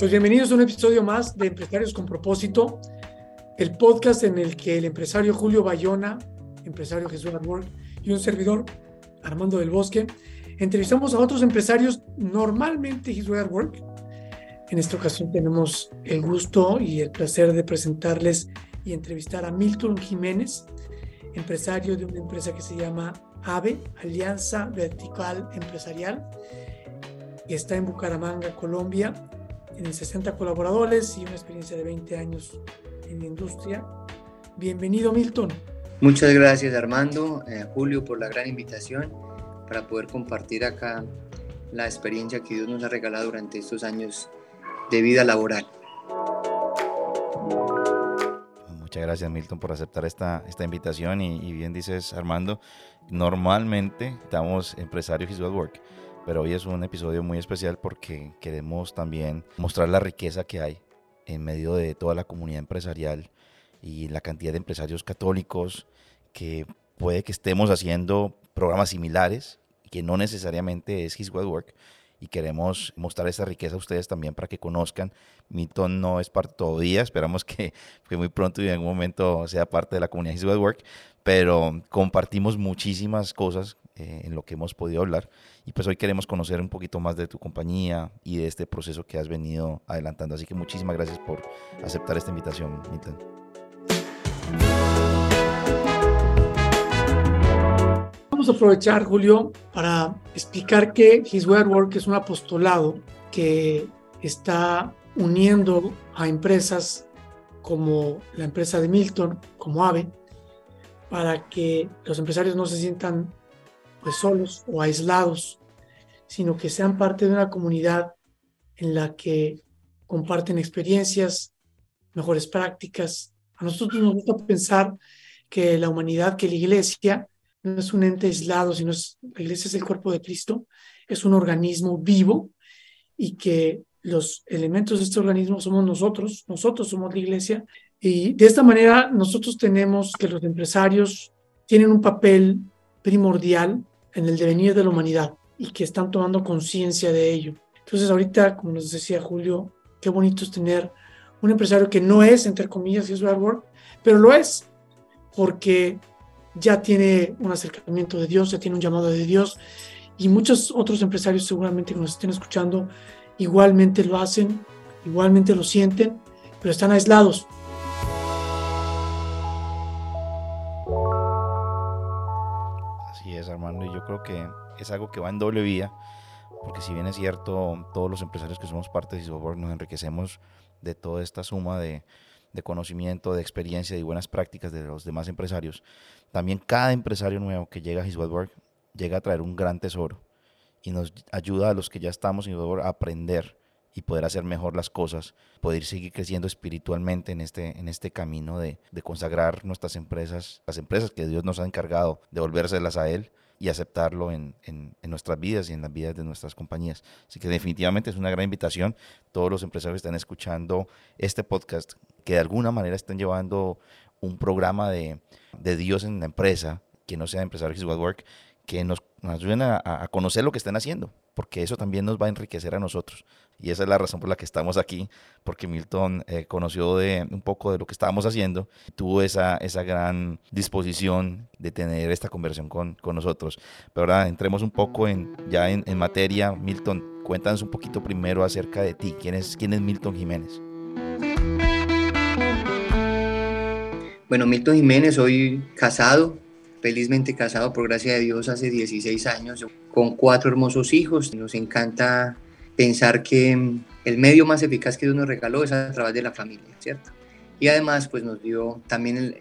Pues bienvenidos a un episodio más de Empresarios con Propósito, el podcast en el que el empresario Julio Bayona, empresario Jesús Work y un servidor Armando del Bosque entrevistamos a otros empresarios normalmente Jesús Work. En esta ocasión tenemos el gusto y el placer de presentarles y entrevistar a Milton Jiménez, empresario de una empresa que se llama AVE, Alianza Vertical Empresarial, está en Bucaramanga, Colombia, tienen 60 colaboradores y una experiencia de 20 años en la industria. Bienvenido, Milton. Muchas gracias, Armando, eh, Julio, por la gran invitación para poder compartir acá la experiencia que Dios nos ha regalado durante estos años de vida laboral. Muchas gracias Milton por aceptar esta, esta invitación y, y bien dices Armando, normalmente estamos empresarios y Work pero hoy es un episodio muy especial porque queremos también mostrar la riqueza que hay en medio de toda la comunidad empresarial y la cantidad de empresarios católicos que puede que estemos haciendo programas similares, que no necesariamente es His Work, y queremos mostrar esa riqueza a ustedes también para que conozcan. Milton no es parte todavía, esperamos que, muy pronto y en algún momento sea parte de la comunidad His Work, pero compartimos muchísimas cosas eh, en lo que hemos podido hablar. Y pues hoy queremos conocer un poquito más de tu compañía y de este proceso que has venido adelantando. Así que muchísimas gracias por aceptar esta invitación, Milton. Vamos a aprovechar, Julio, para explicar que His Way Work es un apostolado que está uniendo a empresas como la empresa de Milton, como AVE, para que los empresarios no se sientan pues solos o aislados, sino que sean parte de una comunidad en la que comparten experiencias, mejores prácticas. A nosotros nos gusta pensar que la humanidad, que la iglesia no es un ente aislado, sino es, la iglesia es el cuerpo de Cristo, es un organismo vivo y que los elementos de este organismo somos nosotros, nosotros somos la iglesia. Y de esta manera nosotros tenemos que los empresarios tienen un papel primordial en el devenir de la humanidad y que están tomando conciencia de ello. Entonces ahorita, como nos decía Julio, qué bonito es tener un empresario que no es, entre comillas, es work, pero lo es porque ya tiene un acercamiento de Dios, ya tiene un llamado de Dios y muchos otros empresarios seguramente que nos estén escuchando igualmente lo hacen, igualmente lo sienten, pero están aislados creo que es algo que va en doble vía, porque si bien es cierto, todos los empresarios que somos parte de Hiswork nos enriquecemos de toda esta suma de, de conocimiento, de experiencia y buenas prácticas de los demás empresarios, también cada empresario nuevo que llega a His Work llega a traer un gran tesoro y nos ayuda a los que ya estamos en Work a aprender y poder hacer mejor las cosas, poder seguir creciendo espiritualmente en este, en este camino de, de consagrar nuestras empresas, las empresas que Dios nos ha encargado de volvérselas a Él y aceptarlo en, en, nuestras vidas y en las vidas de nuestras compañías. Así que definitivamente es una gran invitación. Todos los empresarios que están escuchando este podcast, que de alguna manera estén llevando un programa de, de Dios en la empresa, que no sea Empresarios Work, que nos, nos ayuden a, conocer lo que están haciendo, porque eso también nos va a enriquecer a nosotros. Y esa es la razón por la que estamos aquí, porque Milton eh, conoció de, un poco de lo que estábamos haciendo, tuvo esa, esa gran disposición de tener esta conversación con, con nosotros. Pero ahora entremos un poco en, ya en, en, materia. Milton, cuéntanos un poquito primero acerca de ti. ¿Quién es, quién es Milton Jiménez? Bueno, Milton Jiménez, soy casado, felizmente casado por gracia de Dios hace 16 años, con cuatro hermosos hijos. Nos encanta pensar que el medio más eficaz que Dios nos regaló es a través de la familia, ¿cierto? y además pues nos dio también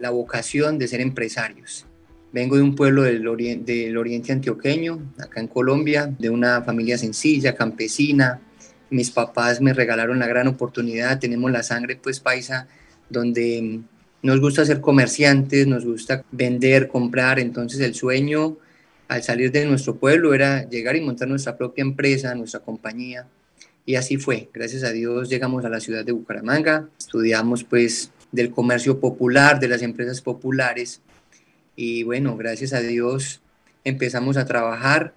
la vocación de ser empresarios. Vengo de un pueblo del, del oriente antioqueño, acá en Colombia, de una familia sencilla, campesina. Mis papás me regalaron la gran oportunidad, tenemos la sangre pues paisa, donde nos gusta ser comerciantes, nos gusta vender, comprar, entonces el sueño al salir de nuestro pueblo era llegar y montar nuestra propia empresa, nuestra compañía. Y así fue. Gracias a Dios llegamos a la ciudad de Bucaramanga, estudiamos pues del comercio popular, de las empresas populares. Y bueno, gracias a Dios empezamos a trabajar,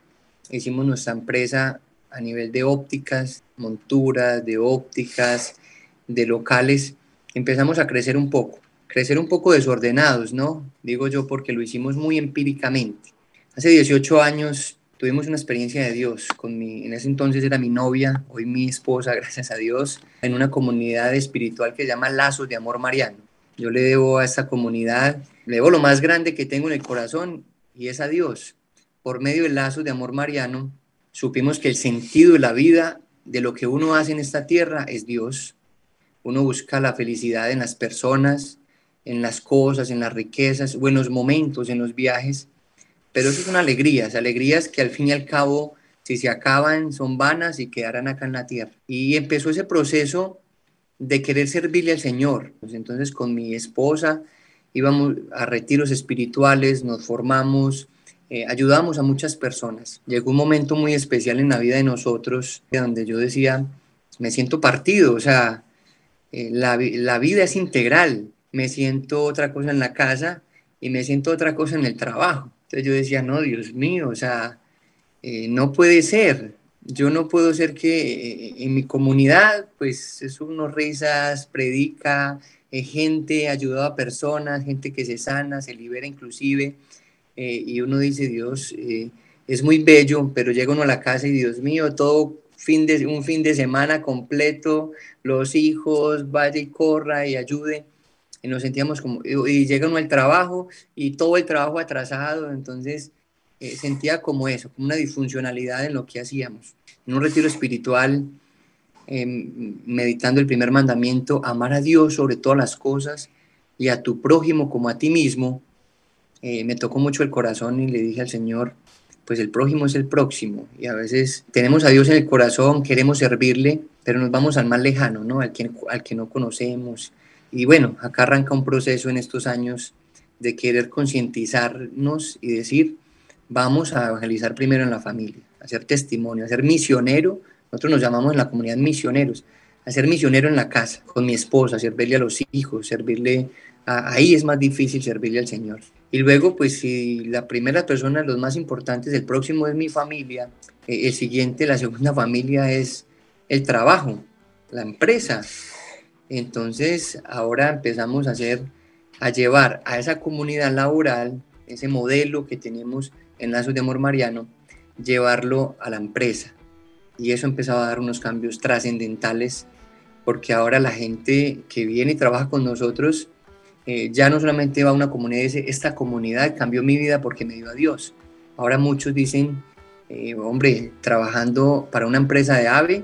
hicimos nuestra empresa a nivel de ópticas, monturas, de ópticas, de locales. Empezamos a crecer un poco, crecer un poco desordenados, ¿no? Digo yo porque lo hicimos muy empíricamente. Hace 18 años tuvimos una experiencia de Dios con mi, en ese entonces era mi novia, hoy mi esposa, gracias a Dios, en una comunidad espiritual que se llama Lazos de Amor Mariano. Yo le debo a esta comunidad, le debo lo más grande que tengo en el corazón y es a Dios. Por medio del Lazos de Amor Mariano, supimos que el sentido de la vida, de lo que uno hace en esta tierra, es Dios. Uno busca la felicidad en las personas, en las cosas, en las riquezas, buenos momentos, en los viajes pero eso es una alegría, esa alegría es que al fin y al cabo, si se acaban, son vanas y quedarán acá en la tierra. Y empezó ese proceso de querer servirle al Señor. Pues entonces con mi esposa íbamos a retiros espirituales, nos formamos, eh, ayudamos a muchas personas. Llegó un momento muy especial en la vida de nosotros, donde yo decía, me siento partido, o sea, eh, la vida es integral, me siento otra cosa en la casa y me siento otra cosa en el trabajo. Entonces yo decía, no, Dios mío, o sea, eh, no puede ser. Yo no puedo ser que eh, en mi comunidad, pues es unos risas, predica, eh, gente ayuda a personas, gente que se sana, se libera inclusive. y uno dice, Dios, es muy bello, pero llega uno a la casa y Dios mío, todo fin de, un fin de semana completo, los hijos, vaya y corra y ayude y nos sentíamos como, y, llega uno al trabajo y todo el trabajo atrasado, entonces eh, sentía como eso, como una disfuncionalidad en lo que hacíamos. En un retiro espiritual, em, meditando el primer mandamiento, amar a Dios sobre todas las cosas y a tu prójimo como a ti mismo, eh, me tocó mucho el corazón y le dije al Señor, pues el prójimo es el próximo y a veces tenemos a Dios en el corazón, queremos servirle, pero nos vamos al más lejano, ¿no? Al que, al que no conocemos, y bueno, acá arranca un proceso en estos años de querer concientizarnos y decir, vamos a evangelizar primero en la familia, hacer testimonio, hacer misionero. Nosotros nos llamamos en la comunidad misioneros, hacer misionero en la casa, con mi esposa, servirle a los hijos, servirle, ahí es más difícil servirle al Señor. Y luego, pues si la primera persona, los más importantes, el próximo es mi familia, eh, el siguiente, la segunda familia es el trabajo, la empresa, entonces, ahora empezamos a hacer, a llevar a esa comunidad laboral, ese modelo que tenemos en Lazos de Amor Mariano, llevarlo a la empresa. Y eso empezaba a dar unos cambios trascendentales, porque ahora la gente que viene y trabaja con nosotros eh, ya no solamente va a una comunidad dice, esta comunidad cambió mi vida porque me dio a Dios. Ahora muchos dicen, eh, hombre, trabajando para una empresa de AVE,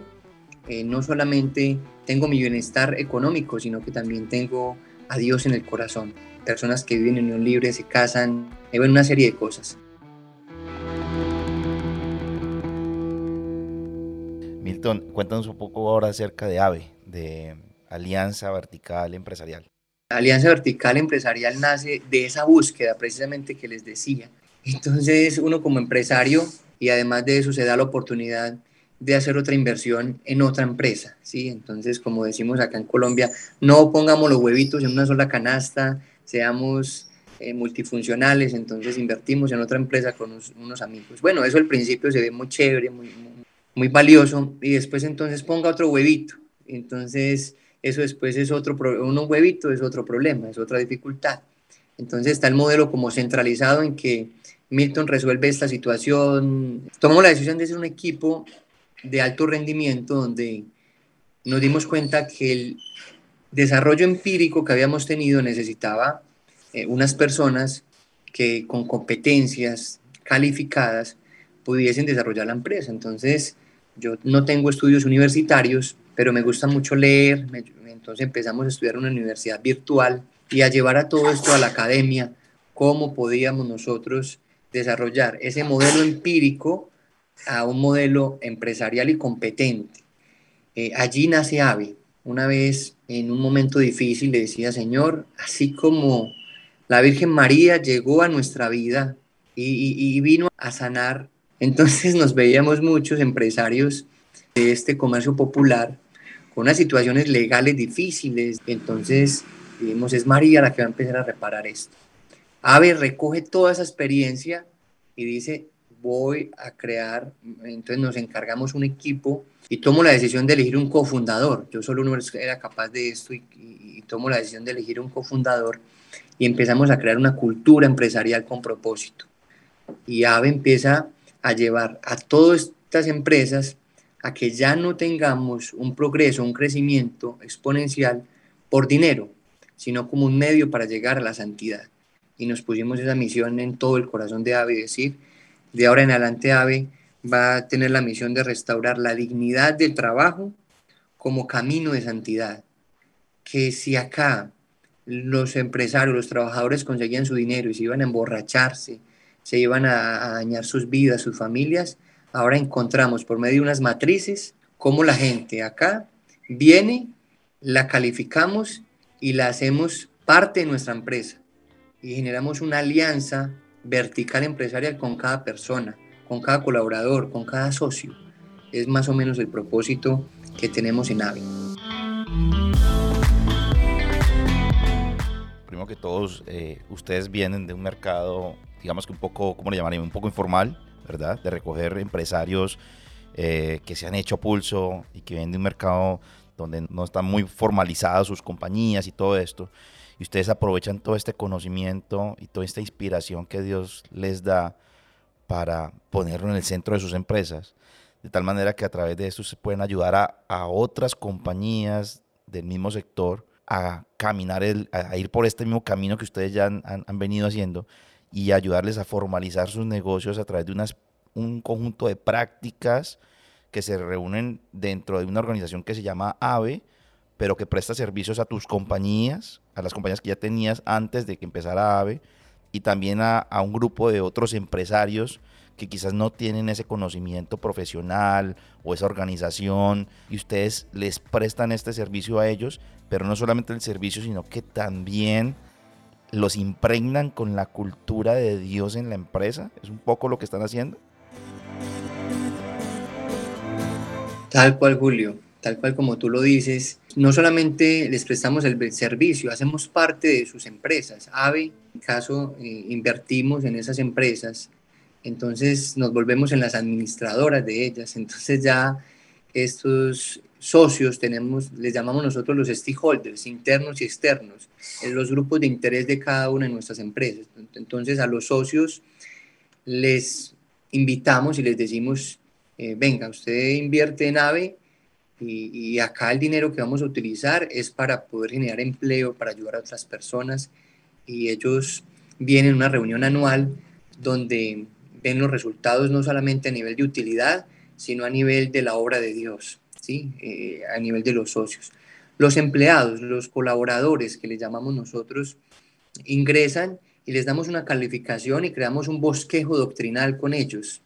eh, no solamente tengo mi bienestar económico, sino que también tengo a Dios en el corazón. Personas que viven en unión libre, se casan, ven una serie de cosas. Milton, cuéntanos un poco ahora acerca de AVE, de Alianza Vertical Empresarial. Alianza Vertical Empresarial nace de esa búsqueda precisamente que les decía. Entonces uno como empresario y además de eso se da la oportunidad de hacer otra inversión en otra empresa, ¿sí? Entonces, como decimos acá en Colombia, no pongamos los huevitos en una sola canasta, seamos eh, multifuncionales, entonces invertimos en otra empresa con unos, amigos. Bueno, eso al principio se ve muy chévere, muy, muy, valioso, y después entonces ponga otro huevito. Entonces, eso después es otro, uno huevito es otro problema, es otra dificultad. Entonces está el modelo como centralizado en que Milton resuelve esta situación. Tomamos la decisión de ser un equipo de alto rendimiento donde nos dimos cuenta que el desarrollo empírico que habíamos tenido necesitaba eh, unas personas que con competencias calificadas pudiesen desarrollar la empresa. Entonces, yo no tengo estudios universitarios, pero me gusta mucho leer, Entonces empezamos a estudiar una universidad virtual y a llevar a todo esto a la academia, cómo podíamos nosotros desarrollar ese modelo empírico a un modelo empresarial y competente. Eh, allí nace AVE. Una vez, en un momento difícil, le decía, Señor, así como la Virgen María llegó a nuestra vida y, vino a sanar, entonces nos veíamos muchos empresarios de este comercio popular con unas situaciones legales difíciles. Entonces, digamos, es María la que va a empezar a reparar esto. Ave recoge toda esa experiencia y dice, voy a crear, entonces nos encargamos un equipo y tomo la decisión de elegir un cofundador. Yo solo no era capaz de esto y, y tomo la decisión de elegir un cofundador y empezamos a crear una cultura empresarial con propósito. Y AVE empieza a llevar a todas estas empresas a que ya no tengamos un progreso, un crecimiento exponencial por dinero, sino como un medio para llegar a la santidad. Y nos pusimos esa misión en todo el corazón de AVE, decir, de ahora en adelante AVE va a tener la misión de restaurar la dignidad del trabajo como camino de santidad. Que si acá los empresarios, los trabajadores conseguían su dinero y se iban a emborracharse, se iban a, a dañar sus vidas, sus familias, ahora encontramos por medio de unas matrices cómo la gente acá viene, la calificamos y la hacemos parte de nuestra empresa y generamos una alianza vertical empresarial con cada persona, con cada colaborador, con cada socio. Es más o menos el propósito que tenemos en AVI. Primero que todos, eh, ustedes vienen de un mercado, digamos que un poco, ¿cómo le llamarían? Un poco informal, ¿verdad? De recoger empresarios eh, que se han hecho a pulso y que vienen de un mercado donde no están muy formalizadas sus compañías y todo esto. Y ustedes aprovechan todo este conocimiento y toda esta inspiración que Dios les da para ponerlo en el centro de sus empresas. De tal manera que a través de eso se pueden ayudar a, otras compañías del mismo sector a caminar, el, a ir por este mismo camino que ustedes ya han, han, han venido haciendo y ayudarles a formalizar sus negocios a través de unas, un conjunto de prácticas que se reúnen dentro de una organización que se llama AVE, pero que presta servicios a tus compañías, a las compañías que ya tenías antes de que empezara AVE, y también a, a un grupo de otros empresarios que quizás no tienen ese conocimiento profesional o esa organización y ustedes les prestan este servicio a ellos, pero no solamente el servicio, sino que también los impregnan con la cultura de Dios en la empresa? ¿Es un poco lo que están haciendo? Tal cual, Julio, tal cual como tú lo dices, no solamente les prestamos el servicio, hacemos parte de sus empresas. AVE, en caso, eh, invertimos en esas empresas, entonces nos volvemos en las administradoras de ellas, entonces ya estos socios tenemos, les llamamos nosotros los stakeholders, internos y externos, en los grupos de interés de cada una de nuestras empresas. Entonces a los socios les invitamos y les decimos, eh, venga, usted invierte en AVE y, acá el dinero que vamos a utilizar es para poder generar empleo, para ayudar a otras personas y ellos vienen a una reunión anual donde ven los resultados no solamente a nivel de utilidad, sino a nivel de la obra de Dios. Eh, a nivel de los socios. Los empleados, los colaboradores que les llamamos nosotros, ingresan y les damos una calificación y creamos un bosquejo doctrinal con ellos,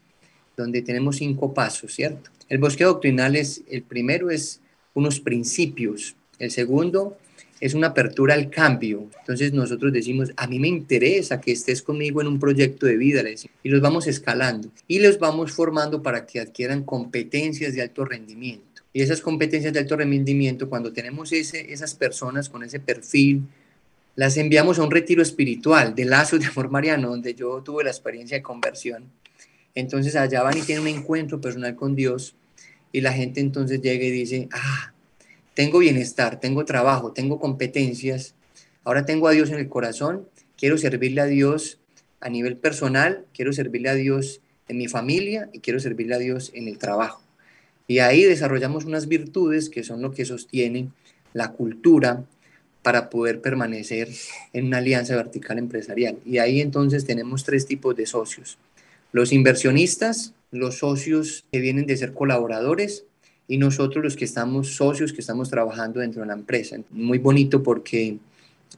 donde tenemos cinco pasos, ¿cierto? El bosquejo doctrinal es, el primero es unos principios, el segundo es una apertura al cambio. Entonces nosotros decimos, a mí me interesa que estés conmigo en un proyecto de vida, y los vamos escalando y los vamos formando para que adquieran competencias de alto rendimiento. Y esas competencias de alto rendimiento, cuando tenemos ese, esas personas con ese perfil, las enviamos a un retiro espiritual de lazos de amor mariano, donde yo tuve la experiencia de conversión. Entonces allá van y tienen un encuentro personal con Dios y la gente entonces llega y dice, ah, tengo bienestar, tengo trabajo, tengo competencias, ahora tengo a Dios en el corazón, quiero servirle a Dios a nivel personal, quiero servirle a Dios en mi familia y quiero servirle a Dios en el trabajo. Y ahí desarrollamos unas virtudes que son lo que sostienen la cultura para poder permanecer en una alianza vertical empresarial. Y ahí entonces tenemos tres tipos de socios. Los inversionistas, los socios que vienen de ser colaboradores y nosotros los que estamos socios, que estamos trabajando dentro de la empresa. Muy bonito porque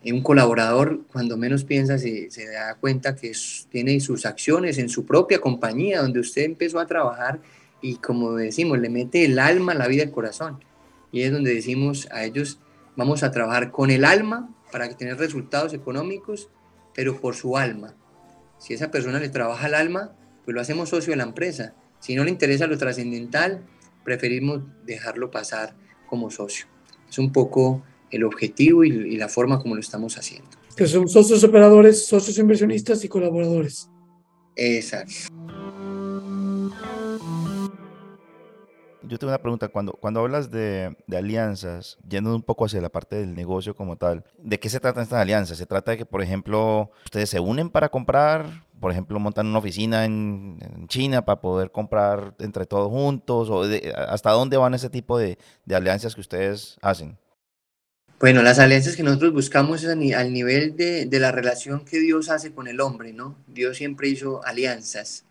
un colaborador, cuando menos piensa, se, da cuenta que tiene sus acciones en su propia compañía, donde usted empezó a trabajar y como decimos, le mete el alma, la vida, el corazón. Y es donde decimos a ellos, vamos a trabajar con el alma para tener resultados económicos, pero por su alma. Si esa persona le trabaja el alma, pues lo hacemos socio de la empresa. Si no le interesa lo trascendental, preferimos dejarlo pasar como socio. Es un poco el objetivo y, la forma como lo estamos haciendo. Que son socios operadores, socios inversionistas y colaboradores. Exacto. Yo tengo una pregunta, cuando, cuando hablas de, de, alianzas, yendo un poco hacia la parte del negocio como tal, ¿de qué se tratan estas alianzas? ¿Se trata de que, por ejemplo, ustedes se unen para comprar, por ejemplo, montan una oficina en, China para poder comprar entre todos juntos? ¿O hasta dónde van ese tipo de, de alianzas que ustedes hacen? Bueno, las alianzas que nosotros buscamos es al nivel de, de, la relación que Dios hace con el hombre, ¿no? Dios siempre hizo alianzas.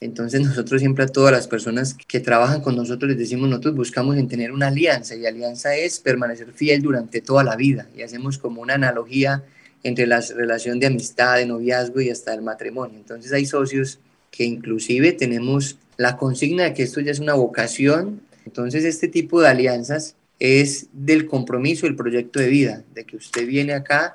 Entonces nosotros siempre a todas las personas que trabajan con nosotros les decimos, nosotros buscamos en tener una alianza y alianza es permanecer fiel durante toda la vida y hacemos como una analogía entre la relación de amistad, de noviazgo y hasta el matrimonio. Entonces hay socios que inclusive tenemos la consigna de que esto ya es una vocación. Entonces este tipo de alianzas es del compromiso, el proyecto de vida, de que usted viene acá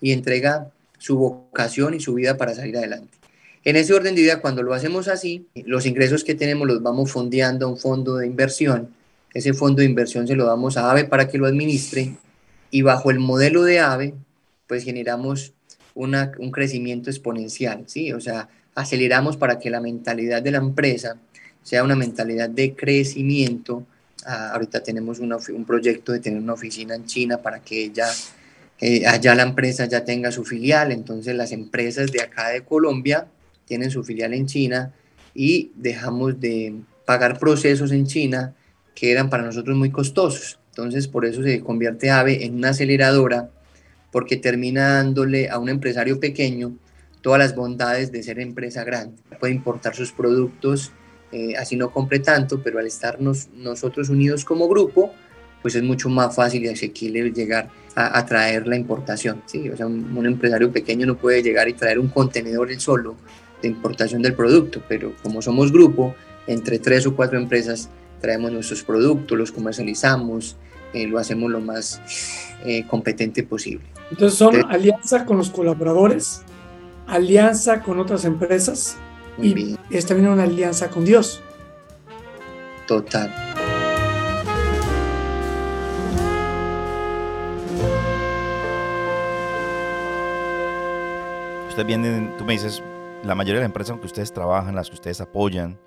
y entrega su vocación y su vida para salir adelante. En ese orden de vida, cuando lo hacemos así, los ingresos que tenemos los vamos fondeando a un fondo de inversión. Ese fondo de inversión se lo damos a AVE para que lo administre y bajo el modelo de AVE, pues generamos una, un crecimiento exponencial, ¿sí? O sea, aceleramos para que la mentalidad de la empresa sea una mentalidad de crecimiento, Ah, ahorita tenemos un proyecto de tener una oficina en China para que ya eh, allá la empresa ya tenga su filial. Entonces las empresas de acá de Colombia tienen su filial en China y dejamos de pagar procesos en China que eran para nosotros muy costosos. Entonces por eso se convierte AVE en una aceleradora porque termina dándole a un empresario pequeño todas las bondades de ser empresa grande. Puede importar sus productos eh, así no compre tanto, pero al estar nosotros unidos como grupo, pues es mucho más fácil y asequible llegar a, traer la importación. ¿sí? O sea, un, empresario pequeño no puede llegar y traer un contenedor él solo de importación del producto, pero como somos grupo, entre tres o cuatro empresas traemos nuestros productos, los comercializamos, eh, lo hacemos lo más eh, competente posible. Entonces son alianza con los colaboradores, alianza con otras empresas y es también una alianza con Dios. Total. Usted viene, tú me dices, la mayoría de las empresas que ustedes trabajan, las que ustedes apoyan,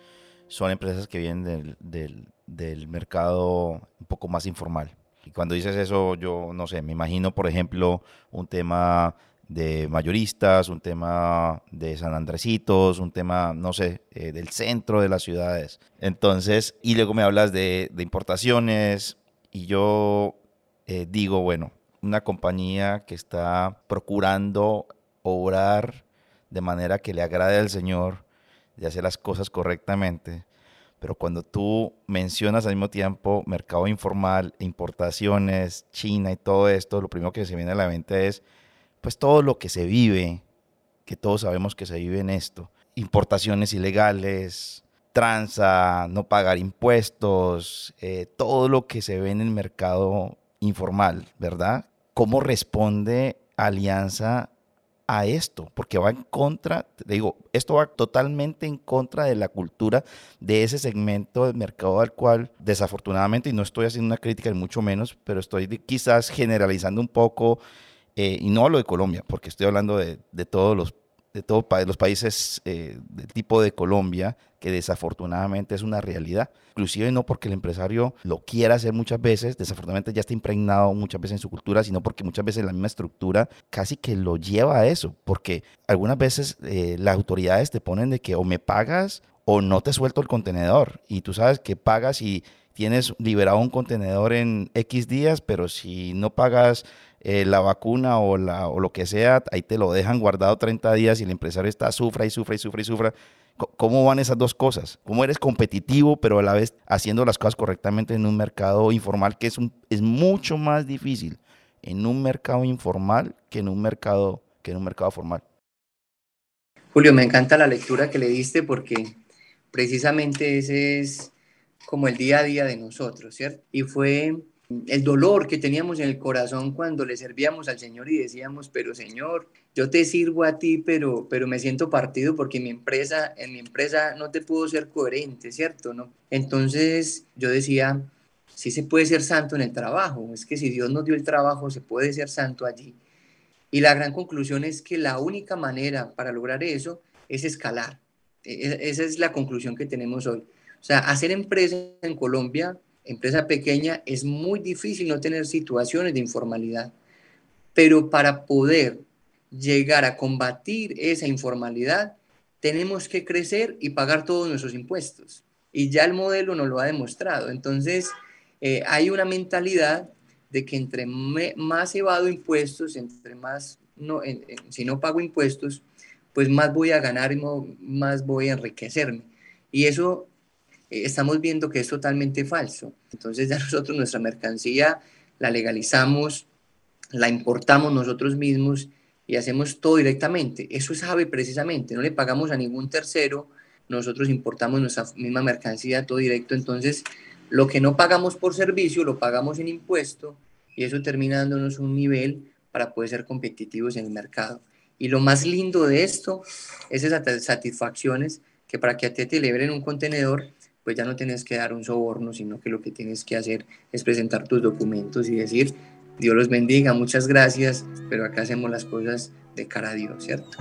son empresas que vienen del, del, del mercado un poco más informal. Y cuando dices eso, yo no sé, me imagino, por ejemplo, un tema de mayoristas, un tema de San Andresitos, un tema, no sé, eh, del centro de las ciudades. Entonces, y luego me hablas de, importaciones y yo eh, digo, bueno, una compañía que está procurando obrar de manera que le agrade al Señor, de hacer las cosas correctamente. Pero cuando tú mencionas al mismo tiempo mercado informal, importaciones, China y todo esto, lo primero que se viene a la mente es pues todo lo que se vive, que todos sabemos que se vive en esto, importaciones ilegales, tranza, no pagar impuestos, eh, todo lo que se ve en el mercado informal, ¿verdad? ¿Cómo responde Alianza a esto? Porque va en contra, digo, esto va totalmente en contra de la cultura de ese segmento del mercado al cual desafortunadamente, y no estoy haciendo una crítica ni mucho menos, pero estoy quizás generalizando un poco eh, y no hablo de Colombia, porque estoy hablando de, todos los, de todos los países eh, del tipo de Colombia, que desafortunadamente es una realidad. Inclusive no porque el empresario lo quiera hacer muchas veces, desafortunadamente ya está impregnado muchas veces en su cultura, sino porque muchas veces la misma estructura casi que lo lleva a eso, porque algunas veces eh, las autoridades te ponen de que o me pagas o no te suelto el contenedor, y tú sabes que pagas y tienes liberado un contenedor en X días, pero si no pagas eh, la vacuna o, o lo que sea, ahí te lo dejan guardado 30 días y el empresario está, sufra y sufra y sufra y sufra. ¿Cómo van esas dos cosas? ¿Cómo eres competitivo, pero a la vez haciendo las cosas correctamente en un mercado informal que es, un, es mucho más difícil en un mercado informal que en un mercado, que en un mercado formal? Julio, me encanta la lectura que le diste porque precisamente ese es como el día a día de nosotros, ¿cierto? Y fue el dolor que teníamos en el corazón cuando le servíamos al Señor y decíamos, pero Señor, yo te sirvo a ti, pero, pero me siento partido porque mi empresa, en mi empresa no te puedo ser coherente, ¿cierto? ¿No? Entonces yo decía, sí se puede ser santo en el trabajo, es que si Dios nos dio el trabajo, se puede ser santo allí. Y la gran conclusión es que la única manera para lograr eso es escalar. E, e, esa es la conclusión que tenemos hoy. O sea, hacer empresa en Colombia empresa pequeña, es muy difícil no tener situaciones de informalidad. Pero para poder llegar a combatir esa informalidad, tenemos que crecer y pagar todos nuestros impuestos. Y ya el modelo nos lo ha demostrado. Entonces, eh, hay una mentalidad de que entre más evado impuestos, entre más, no, si no pago impuestos, pues más voy a ganar y más voy a enriquecerme. Y eso eh, estamos viendo que es totalmente falso. Entonces ya nosotros nuestra mercancía la legalizamos, la importamos nosotros mismos y hacemos todo directamente. Eso es AVE precisamente, no le pagamos a ningún tercero, nosotros importamos nuestra misma mercancía todo directo, entonces lo que no pagamos por servicio lo pagamos en impuesto y eso termina dándonos un nivel para poder ser competitivos en el mercado. Y lo más lindo de esto es esas satisfacciones que para que a ti te liberen un contenedor pues ya no tienes que dar un soborno, sino que lo que tienes que hacer es presentar tus documentos y decir, Dios los bendiga, muchas gracias, pero acá hacemos las cosas de cara a Dios, ¿cierto?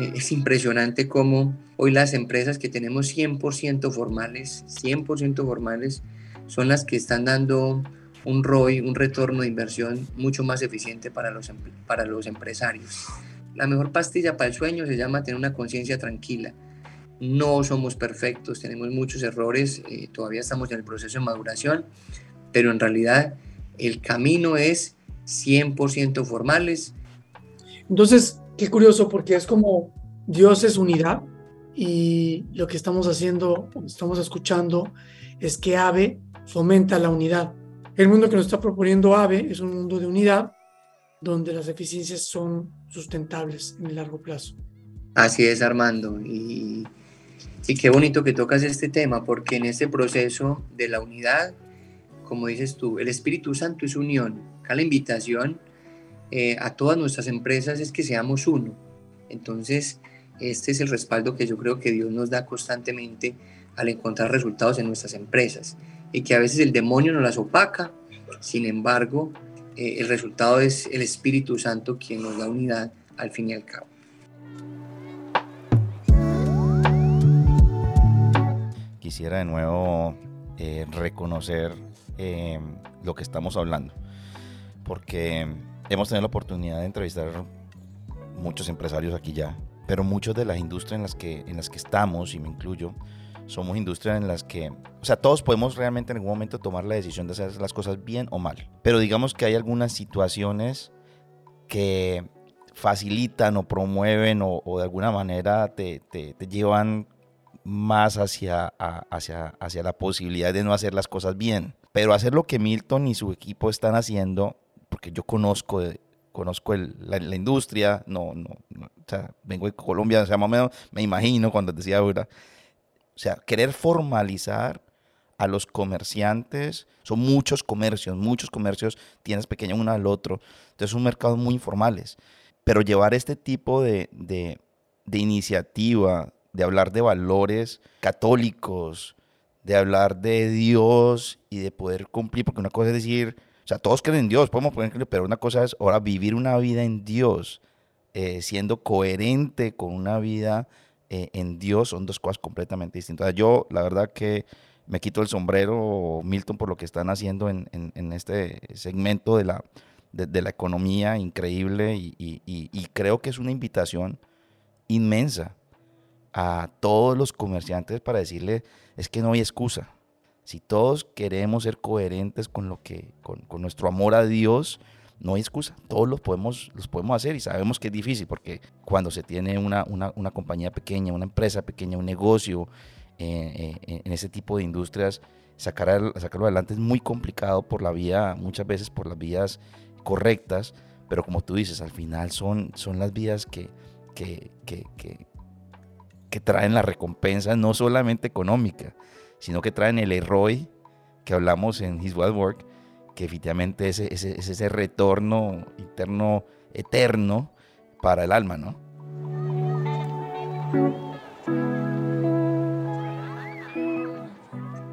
Eh, es impresionante cómo hoy las empresas que tenemos 100% formales, 100% formales, son las que están dando un ROI, un retorno de inversión mucho más eficiente para los, para los empresarios. La mejor pastilla para el sueño se llama tener una conciencia tranquila no somos perfectos, tenemos muchos errores, eh, todavía estamos en el proceso de maduración, pero en realidad el camino es 100% formales. Entonces, qué curioso porque es como Dios es unidad y lo que estamos haciendo, estamos escuchando, es que AVE fomenta la unidad. El mundo que nos está proponiendo AVE es un mundo de unidad donde las eficiencias son sustentables en el largo plazo. Así es, Armando. Y y qué bonito que tocas este tema, porque en este proceso de la unidad, como dices tú, el Espíritu Santo es unión. Acá la invitación eh, a todas nuestras empresas es que seamos uno. Entonces, este es el respaldo que yo creo que Dios nos da constantemente al encontrar resultados en nuestras empresas y que a veces el demonio nos las opaca, sin embargo, eh, el resultado es el Espíritu Santo quien nos da unidad al fin y al cabo. Quisiera de nuevo eh, reconocer eh, lo que estamos hablando, porque hemos tenido la oportunidad de entrevistar muchos empresarios aquí ya, pero muchos de las industrias en las que, en las que estamos, y me incluyo, somos industrias en las que, o sea, todos podemos realmente en algún momento tomar la decisión de hacer las cosas bien o mal, pero digamos que hay algunas situaciones que facilitan o promueven o, de alguna manera te, te, te llevan más hacia, hacia, hacia la posibilidad de no hacer las cosas bien. Pero hacer lo que Milton y su equipo están haciendo, porque yo conozco, conozco la, industria, no, no, o sea, vengo de Colombia, o sea, más o menos me imagino cuando decía ahora, o sea, querer formalizar a los comerciantes, son muchos comercios, muchos comercios, tienes pequeño uno al otro, entonces son mercados muy informales, pero llevar este tipo de, de, de iniciativa, de hablar de valores católicos, de hablar de Dios y de poder cumplir, porque una cosa es decir, o sea, todos creen en Dios, podemos poner, pero una cosa es ahora vivir una vida en Dios, eh, siendo coherente con una vida eh, en Dios, son dos cosas completamente distintas. Yo, la verdad que me quito el sombrero, Milton, por lo que están haciendo en, este segmento de la, de, la economía increíble y creo que es una invitación inmensa a todos los comerciantes para decirle, es que no hay excusa. Si todos queremos ser coherentes con, lo que, con, nuestro amor a Dios, no hay excusa, todos los podemos, los podemos hacer y sabemos que es difícil porque cuando se tiene una, una, una compañía pequeña, una empresa pequeña, un negocio, eh, eh, en ese tipo de industrias, sacar, sacarlo adelante es muy complicado por la vía, muchas veces por las vías correctas, pero como tú dices, al final son, son las vías que, que, que, que traen la recompensa no solamente económica, sino que traen el ROI que hablamos en His Wild Work, que efectivamente es, es, es ese retorno interno eterno para el alma, ¿no?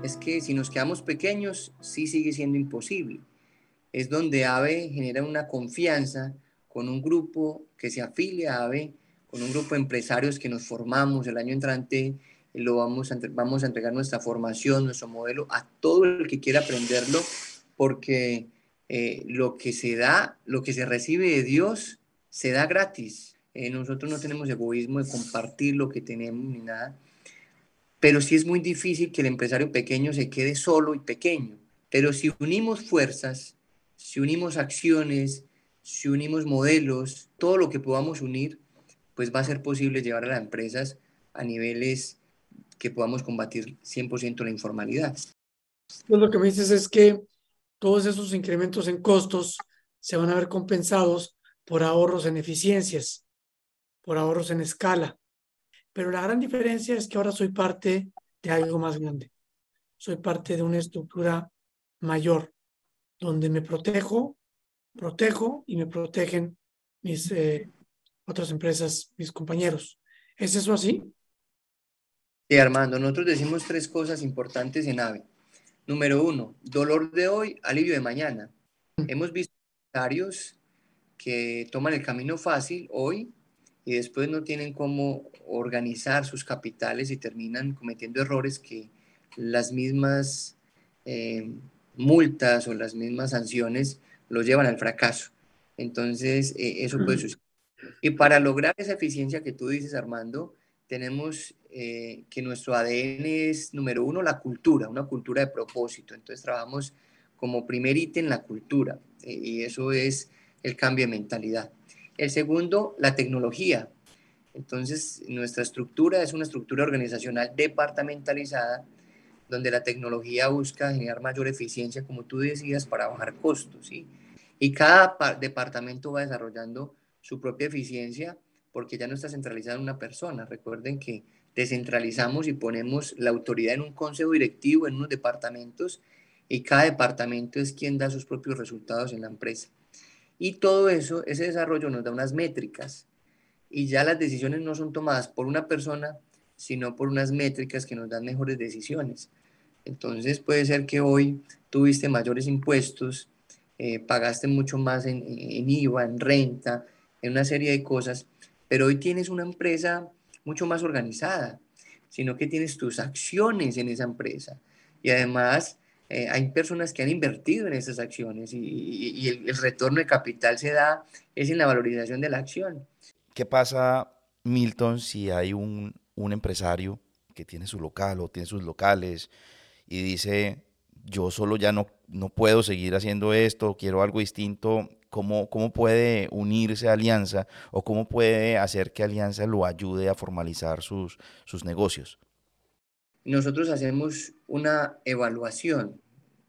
Es que si nos quedamos pequeños, sí sigue siendo imposible. Es donde AVE genera una confianza con un grupo que se afilia a AVE, con un grupo de empresarios que nos formamos el año entrante lo vamos a, vamos a entregar nuestra formación, nuestro modelo a todo el que quiera aprenderlo, porque eh, lo que se da, lo que se recibe de Dios, se da gratis. Eh, nosotros no tenemos egoísmo de compartir lo que tenemos ni nada, pero sí es muy difícil que el empresario pequeño se quede solo y pequeño. Pero si unimos fuerzas, si unimos acciones, si unimos modelos, todo lo que podamos unir, pues va a ser posible llevar a las empresas a niveles que podamos combatir 100% la informalidad. Pues lo que me dices es que todos esos incrementos en costos se van a ver compensados por ahorros en eficiencias, por ahorros en escala. Pero la gran diferencia es que ahora soy parte de algo más grande. Soy parte de una estructura mayor, donde me protejo, protejo y me protegen mis eh, otras empresas, mis compañeros. ¿Es eso así? Sí, Armando, nosotros decimos tres cosas importantes en AVE. Número uno, dolor de hoy, alivio de mañana. Hemos visto empresarios que toman el camino fácil hoy y después no tienen cómo organizar sus capitales y terminan cometiendo errores que las mismas eh, multas o las mismas sanciones los llevan al fracaso. Entonces, eh, eso puede suceder. Y para lograr esa eficiencia que tú dices, Armando, tenemos eh, que nuestro ADN es, número uno, la cultura, una cultura de propósito. Entonces trabajamos como primer ítem la cultura eh, y eso es el cambio de mentalidad. El segundo, la tecnología. Entonces nuestra estructura es una estructura organizacional departamentalizada donde la tecnología busca generar mayor eficiencia, como tú decías, para bajar costos. ¿sí? Y cada departamento va desarrollando su propia eficiencia porque ya no está centralizada en una persona. Recuerden que descentralizamos y ponemos la autoridad en un consejo directivo, en unos departamentos, y cada departamento es quien da sus propios resultados en la empresa. Y todo eso, ese desarrollo nos da unas métricas, y ya las decisiones no son tomadas por una persona, sino por unas métricas que nos dan mejores decisiones. Entonces puede ser que hoy tuviste mayores impuestos, eh, pagaste mucho más en, en IVA, en renta, en una serie de cosas, pero hoy tienes una empresa mucho más organizada, sino que tienes tus acciones en esa empresa. Y además eh, hay personas que han invertido en esas acciones y, el, retorno de capital se da es en la valorización de la acción. ¿Qué pasa, Milton, si hay un, un empresario que tiene su local o tiene sus locales y dice, yo solo ya no, no puedo seguir haciendo esto, quiero algo distinto, ¿cómo, cómo puede unirse a Alianza o cómo puede hacer que Alianza lo ayude a formalizar sus, sus negocios? Nosotros hacemos una evaluación,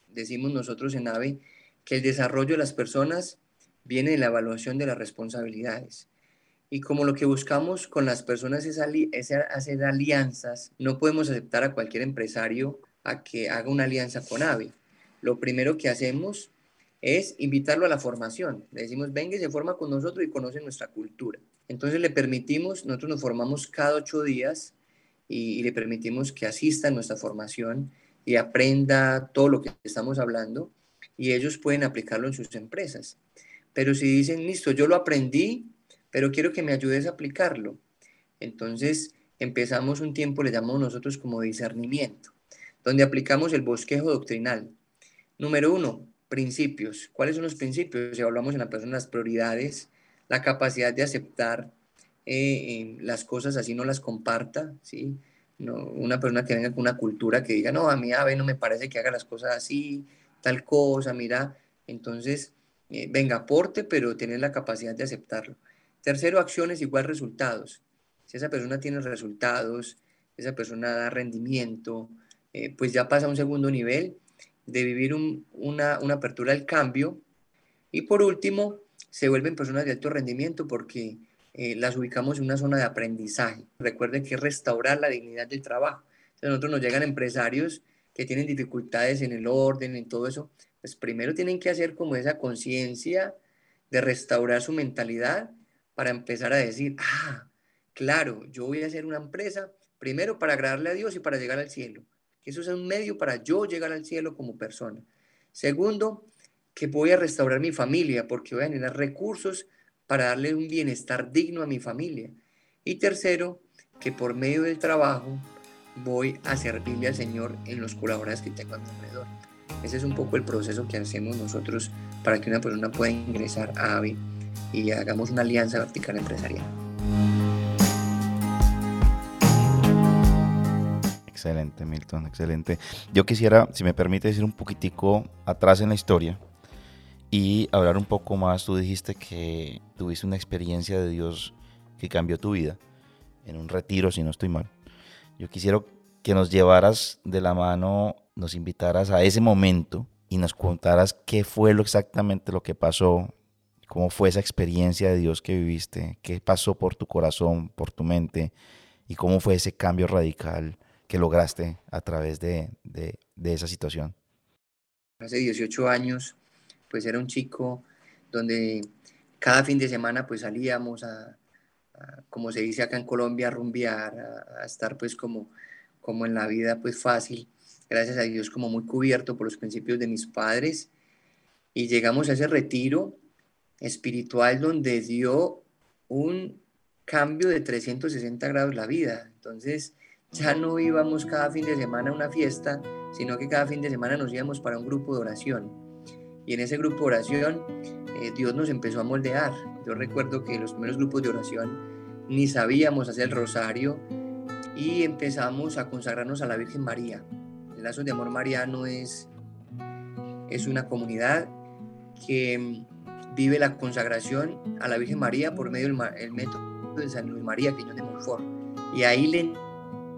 decimos nosotros en AVE, que el desarrollo de las personas viene de la evaluación de las responsabilidades. Y como lo que buscamos con las personas es, es hacer alianzas, no podemos aceptar a cualquier empresario a que haga una alianza con AVE. Lo primero que hacemos es invitarlo a la formación. Le decimos, venga y se forma con nosotros y conoce nuestra cultura. Entonces le permitimos, nosotros nos formamos cada ocho días y, le permitimos que asista a nuestra formación y aprenda todo lo que estamos hablando y ellos pueden aplicarlo en sus empresas. Pero si dicen, listo, yo lo aprendí, pero quiero que me ayudes a aplicarlo. Entonces empezamos un tiempo, le llamamos nosotros como discernimiento donde aplicamos el bosquejo doctrinal. Número uno, principios. ¿Cuáles son los principios? Si hablamos en la persona, las prioridades, la capacidad de aceptar eh, las cosas así no las comparta, ¿sí? No, una persona que venga con una cultura que diga, no, a mí, no me parece que haga las cosas así, tal cosa, mira. Entonces, eh, venga, aporte, pero tener la capacidad de aceptarlo. Tercero, acciones igual resultados. Si esa persona tiene resultados, esa persona da rendimiento, eh, pues ya pasa a un segundo nivel de vivir una, una apertura al cambio. Y por último, se vuelven personas de alto rendimiento porque eh, las ubicamos en una zona de aprendizaje. Recuerden que es restaurar la dignidad del trabajo. Entonces, nosotros nos llegan empresarios que tienen dificultades en el orden, en todo eso. Pues primero tienen que hacer como esa conciencia de restaurar su mentalidad para empezar a decir, ah, claro, yo voy a hacer una empresa primero para agradarle a Dios y para llegar al cielo. Eso es un medio para yo llegar al cielo como persona. Segundo, que voy a restaurar mi familia porque voy a generar recursos para darle un bienestar digno a mi familia. Y tercero, que por medio del trabajo voy a servirle al Señor en los colaboradores que tengo a mi alrededor. Ese es un poco el proceso que hacemos nosotros para que una persona pueda ingresar a AVE y hagamos una alianza vertical empresarial. Excelente, Milton, excelente. Yo quisiera, si me permite, decir un poquitico atrás en la historia y hablar un poco más. Tú dijiste que tuviste una experiencia de Dios que cambió tu vida en un retiro, si no estoy mal. Yo quisiera que nos llevaras de la mano, nos invitaras a ese momento y nos contaras qué fue lo exactamente lo que pasó, cómo fue esa experiencia de Dios que viviste, qué pasó por tu corazón, por tu mente y cómo fue ese cambio radical que lograste a través de, de, esa situación. Hace 18 años pues era un chico donde cada fin de semana pues salíamos a, como se dice acá en Colombia, a rumbear, a, estar pues como, como en la vida pues fácil, gracias a Dios como muy cubierto por los principios de mis padres y llegamos a ese retiro espiritual donde dio un cambio de 360 grados la vida. Entonces ya no íbamos cada fin de semana a una fiesta, sino que cada fin de semana nos íbamos para un grupo de oración y en ese grupo de oración, eh, Dios nos empezó a moldear. Yo recuerdo que los primeros grupos de oración ni sabíamos hacer el rosario y empezamos a consagrarnos a la Virgen María. El Lazo de Amor Mariano es, es una comunidad que vive la consagración a la Virgen María por medio del método de San Luis María de Montfort. Y ahí le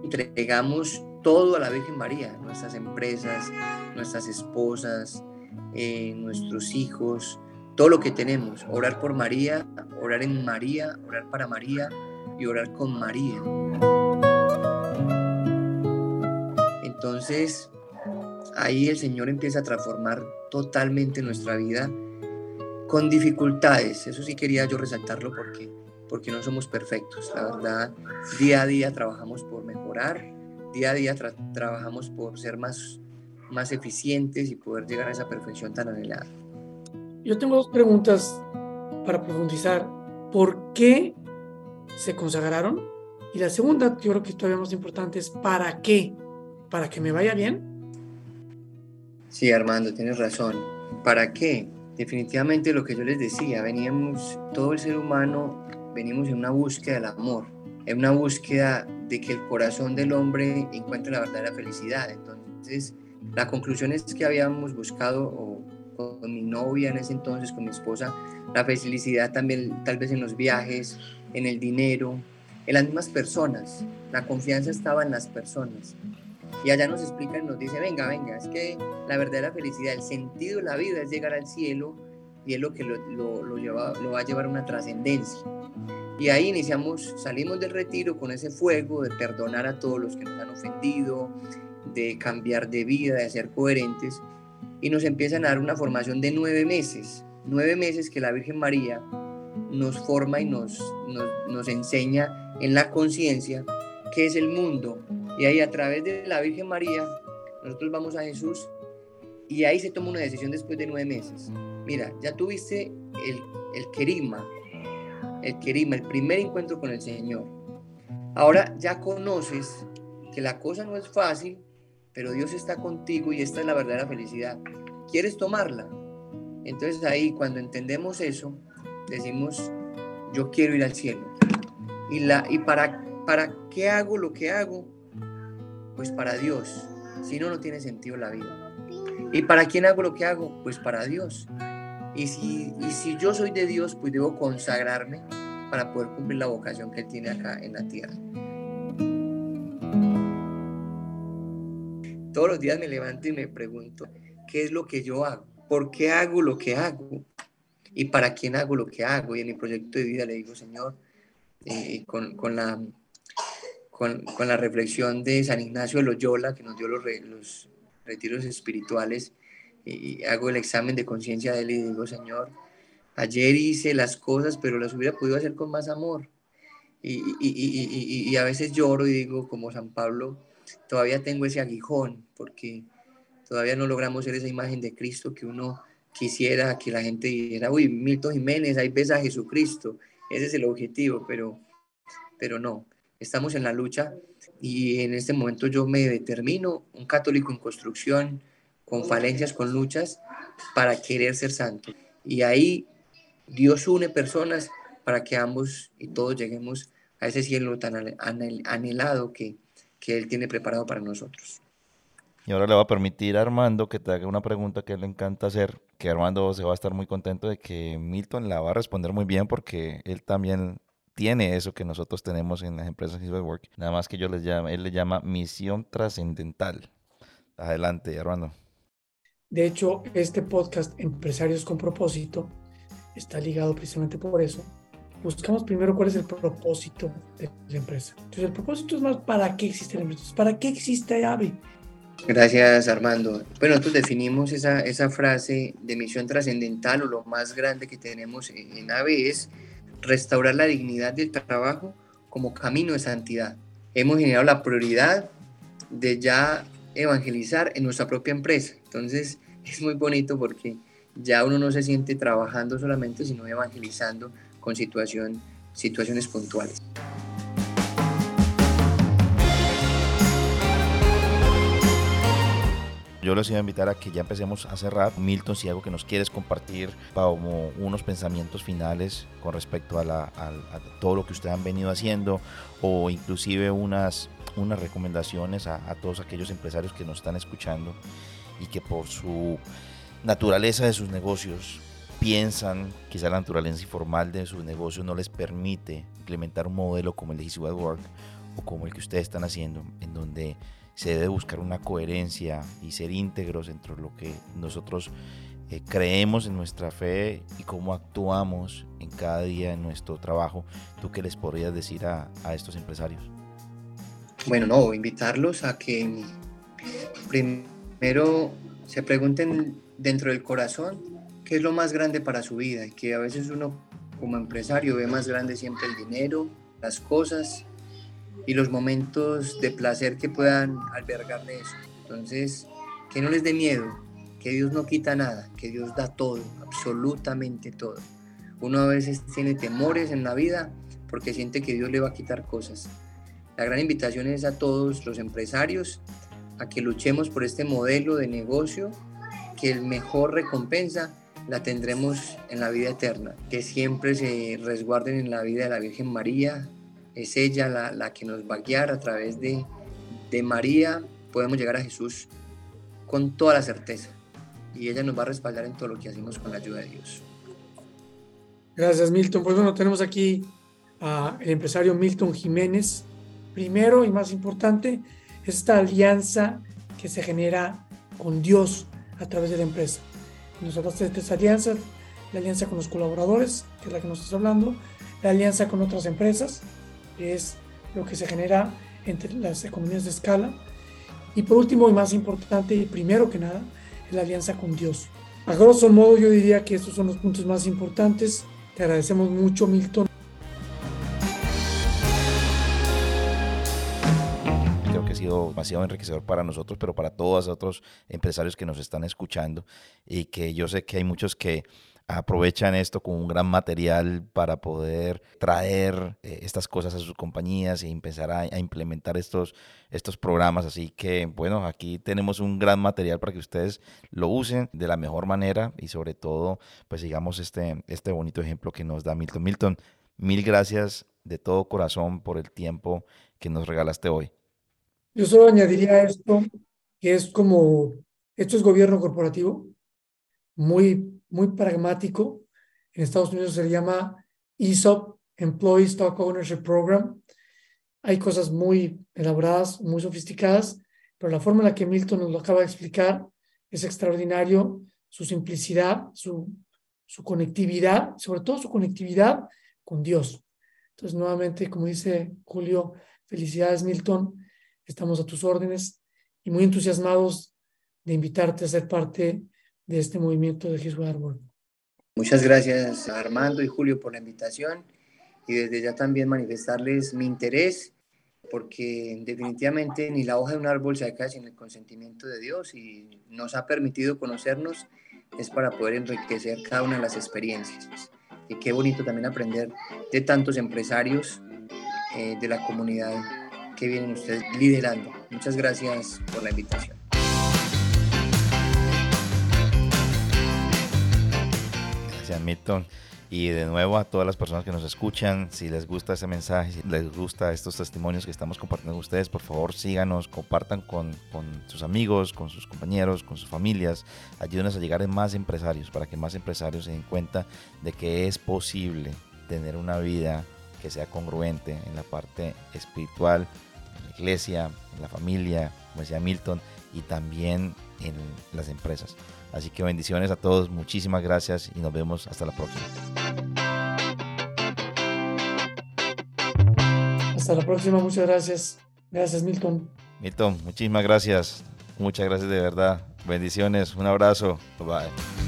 entregamos todo a la Virgen María, nuestras empresas, nuestras esposas, eh, nuestros hijos, todo lo que tenemos. Orar por María, orar en María, orar para María y orar con María. Entonces, ahí el Señor empieza a transformar totalmente nuestra vida con dificultades. Eso sí quería yo resaltarlo porque, porque no somos perfectos. La verdad, día a día trabajamos por mejorar, día a día trabajamos por ser más más eficientes y poder llegar a esa perfección tan anhelada. Yo tengo dos preguntas para profundizar. ¿Por qué se consagraron? Y la segunda, yo creo que todavía más importante, es ¿para qué? ¿Para que me vaya bien? Sí, Armando, tienes razón. ¿Para qué? Definitivamente lo que yo les decía, veníamos, todo el ser humano, venimos en una búsqueda del amor, en una búsqueda de que el corazón del hombre encuentre la verdadera felicidad. Entonces, la conclusión es que habíamos buscado, con mi novia en ese entonces, con mi esposa, la felicidad también tal vez en los viajes, en el dinero, en las mismas personas. La confianza estaba en las personas. Y allá nos explica y nos dice, venga, venga, es que la verdadera felicidad, el sentido de la vida es llegar al cielo y es lo que lo, lo, lleva, lo va a llevar a una trascendencia. Y ahí iniciamos, salimos del retiro con ese fuego de perdonar a todos los que nos han ofendido, de cambiar de vida, de ser coherentes, y nos empiezan a dar una formación de nueve meses, nueve meses que la Virgen María nos forma y nos, nos, enseña en la conciencia qué es el mundo. Y ahí a través de la Virgen María, nosotros vamos a Jesús y ahí se toma una decisión después de nueve meses. Mira, ya tuviste el, el querima, el querima, el primer encuentro con el Señor. Ahora ya conoces que la cosa no es fácil, pero Dios está contigo y esta es la verdadera felicidad. ¿Quieres tomarla? Entonces ahí cuando entendemos eso, decimos, yo quiero ir al cielo. ¿Y, la, y para, para qué hago lo que hago? Pues para Dios. Si no, no tiene sentido la vida. ¿Y para quién hago lo que hago? Pues para Dios. Y si, y si yo soy de Dios, pues debo consagrarme para poder cumplir la vocación que Él tiene acá en la tierra. Todos los días me levanto y me pregunto, ¿qué es lo que yo hago? ¿Por qué hago lo que hago? ¿Y para quién hago lo que hago? Y en mi proyecto de vida le digo, Señor, eh, con, con, la, con, con, la reflexión de San Ignacio de Loyola, que nos dio los, los retiros espirituales, y hago el examen de conciencia de él y digo, Señor, ayer hice las cosas, pero las hubiera podido hacer con más amor. Y, y, y, y, a veces lloro y digo, como San Pablo, todavía tengo ese aguijón, porque todavía no logramos ser esa imagen de Cristo que uno quisiera que la gente dijera, uy, Milton Jiménez, ahí ves a Jesucristo. Ese es el objetivo, pero, pero no. Estamos en la lucha y en este momento yo me determino un católico en construcción, con falencias, con luchas, para querer ser santo. Y ahí Dios une personas para que ambos y todos lleguemos a ese cielo tan anhelado que, que Él tiene preparado para nosotros. Y ahora le va a permitir a Armando que te haga una pregunta que le encanta hacer, que Armando se va a estar muy contento de que Milton la va a responder muy bien porque él también tiene eso que nosotros tenemos en las empresas Work. Nada más que yo les llamo, él le llama misión trascendental. Adelante, Armando. De hecho, este podcast Empresarios con propósito está ligado precisamente por eso. Buscamos primero cuál es el propósito de la empresa. Entonces, el propósito es más para qué existe la empresa, para qué existe AVE. Gracias, Armando. Bueno, nosotros definimos esa, esa frase de misión trascendental o lo más grande que tenemos en AVE es restaurar la dignidad del trabajo como camino de santidad. Hemos generado la prioridad de ya evangelizar en nuestra propia empresa. Entonces es muy bonito porque ya uno no se siente trabajando solamente, sino evangelizando con situación, situaciones puntuales. Yo les iba a invitar a que ya empecemos a cerrar. Milton, si algo que nos quieres compartir como unos pensamientos finales con respecto a, todo lo que ustedes han venido haciendo o inclusive unas, unas recomendaciones a, todos aquellos empresarios que nos están escuchando y que por su naturaleza de sus negocios piensan, quizá la naturaleza informal de sus negocios no les permite implementar un modelo como el de Easy Work o como el que ustedes están haciendo, en donde se debe buscar una coherencia y ser íntegros entre lo que nosotros eh, creemos en nuestra fe y cómo actuamos en cada día en nuestro trabajo. ¿Tú qué les podrías decir a, a estos empresarios? Bueno, no, invitarlos a que primero se pregunten dentro del corazón qué es lo más grande para su vida y que a veces uno como empresario ve más grande siempre el dinero, las cosas y los momentos de placer que puedan albergar de eso. Entonces, que no les dé miedo, que Dios no quita nada, que Dios da todo, absolutamente todo. Uno a veces tiene temores en la vida porque siente que Dios le va a quitar cosas. La gran invitación es a todos los empresarios a que luchemos por este modelo de negocio, que el mejor recompensa la tendremos en la vida eterna, que siempre se resguarden en la vida de la Virgen María, es ella la, que nos va a guiar a través de, de María, podemos llegar a Jesús con toda la certeza y ella nos va a respaldar en todo lo que hacemos con la ayuda de Dios. Gracias, Milton. Pues bueno, tenemos aquí al empresario Milton Jiménez. Primero y más importante, esta alianza que se genera con Dios a través de la empresa. Nos hablaste de esta alianza, la alianza con los colaboradores, que es la que nos estás hablando, la alianza con otras empresas, que es lo que se genera entre las economías de escala. Y por último y más importante, y primero que nada, es la alianza con Dios. A grosso modo yo diría que estos son los puntos más importantes. Te agradecemos mucho, Milton, demasiado enriquecedor para nosotros, pero para todos los otros empresarios que nos están escuchando y que yo sé que hay muchos que aprovechan esto como un gran material para poder traer eh, estas cosas a sus compañías y empezar a, a, implementar estos, estos programas. Así que, bueno, aquí tenemos un gran material para que ustedes lo usen de la mejor manera y sobre todo, pues sigamos este, este bonito ejemplo que nos da Milton. Milton, mil gracias de todo corazón por el tiempo que nos regalaste hoy. Yo solo añadiría esto, que es como, esto es gobierno corporativo, muy muy pragmático. En Estados Unidos se llama ESOP, Employee Stock Ownership Program. Hay cosas muy elaboradas, muy sofisticadas, pero la forma en la que Milton nos lo acaba de explicar es extraordinario, su simplicidad, su, su conectividad, sobre todo su conectividad con Dios. Entonces, nuevamente, como dice Julio, felicidades Milton, estamos a tus órdenes y muy entusiasmados de invitarte a ser parte de este movimiento de His Work. Muchas gracias a Armando y Julio por la invitación y desde ya también manifestarles mi interés porque definitivamente ni la hoja de un árbol se cae sin el consentimiento de Dios y nos ha permitido conocernos es para poder enriquecer cada una de las experiencias. Y qué bonito también aprender de tantos empresarios eh, de la comunidad que vienen ustedes liderando. Muchas gracias por la invitación. Gracias, Milton. Y de nuevo a todas las personas que nos escuchan, si les gusta este mensaje, si les gusta estos testimonios que estamos compartiendo con ustedes, por favor síganos, compartan con, con sus amigos, con sus compañeros, con sus familias, ayúdenos a llegar a más empresarios para que más empresarios se den cuenta de que es posible tener una vida que sea congruente en la parte espiritual, en la iglesia, en la familia, como decía Milton, y también en las empresas. Así que bendiciones a todos, muchísimas gracias y nos vemos hasta la próxima. Hasta la próxima, muchas gracias. Gracias, Milton. Milton, muchísimas gracias. Muchas gracias de verdad. Bendiciones, un abrazo. Bye.